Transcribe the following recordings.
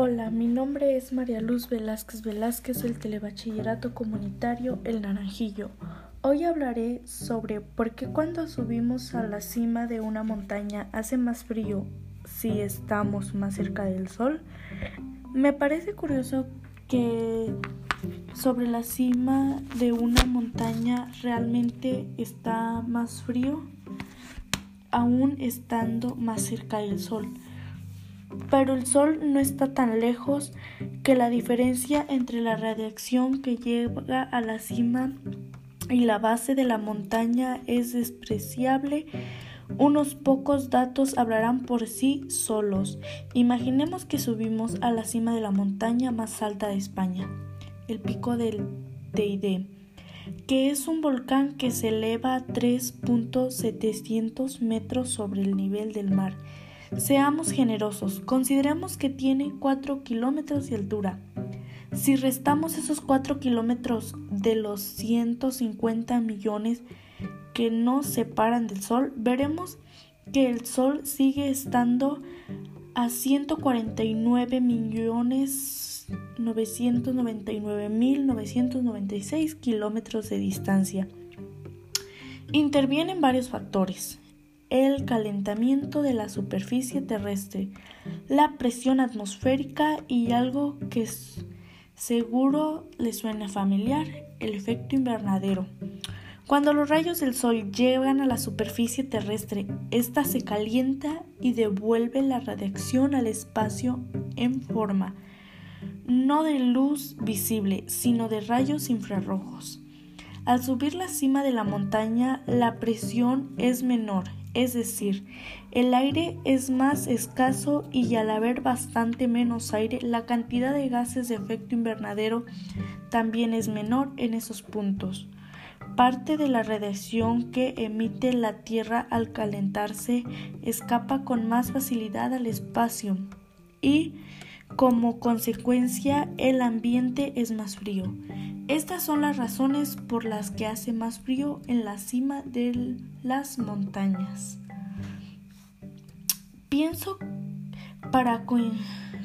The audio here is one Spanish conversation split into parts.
Hola, mi nombre es María Luz Velázquez Velázquez del Telebachillerato Comunitario El Naranjillo. Hoy hablaré sobre por qué cuando subimos a la cima de una montaña hace más frío si estamos más cerca del sol. Me parece curioso que sobre la cima de una montaña realmente está más frío aún estando más cerca del sol. Pero el sol no está tan lejos que la diferencia entre la radiación que llega a la cima y la base de la montaña es despreciable. Unos pocos datos hablarán por sí solos. Imaginemos que subimos a la cima de la montaña más alta de España, el pico del Teide que es un volcán que se eleva a 3.700 metros sobre el nivel del mar. Seamos generosos, consideremos que tiene 4 kilómetros de altura. Si restamos esos 4 kilómetros de los 150 millones que nos separan del Sol, veremos que el Sol sigue estando a 149 millones 999.996 kilómetros de distancia. Intervienen varios factores. El calentamiento de la superficie terrestre, la presión atmosférica y algo que seguro le suena familiar, el efecto invernadero. Cuando los rayos del sol llegan a la superficie terrestre, ésta se calienta y devuelve la radiación al espacio en forma no de luz visible, sino de rayos infrarrojos. Al subir la cima de la montaña, la presión es menor, es decir, el aire es más escaso y al haber bastante menos aire, la cantidad de gases de efecto invernadero también es menor en esos puntos. Parte de la radiación que emite la Tierra al calentarse escapa con más facilidad al espacio y como consecuencia, el ambiente es más frío. Estas son las razones por las que hace más frío en la cima de las montañas. Pienso, para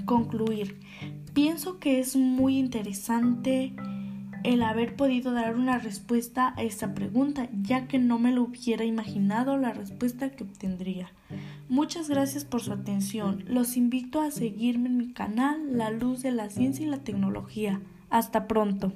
concluir, pienso que es muy interesante el haber podido dar una respuesta a esta pregunta, ya que no me lo hubiera imaginado la respuesta que obtendría. Muchas gracias por su atención. Los invito a seguirme en mi canal La Luz de la Ciencia y la Tecnología. Hasta pronto.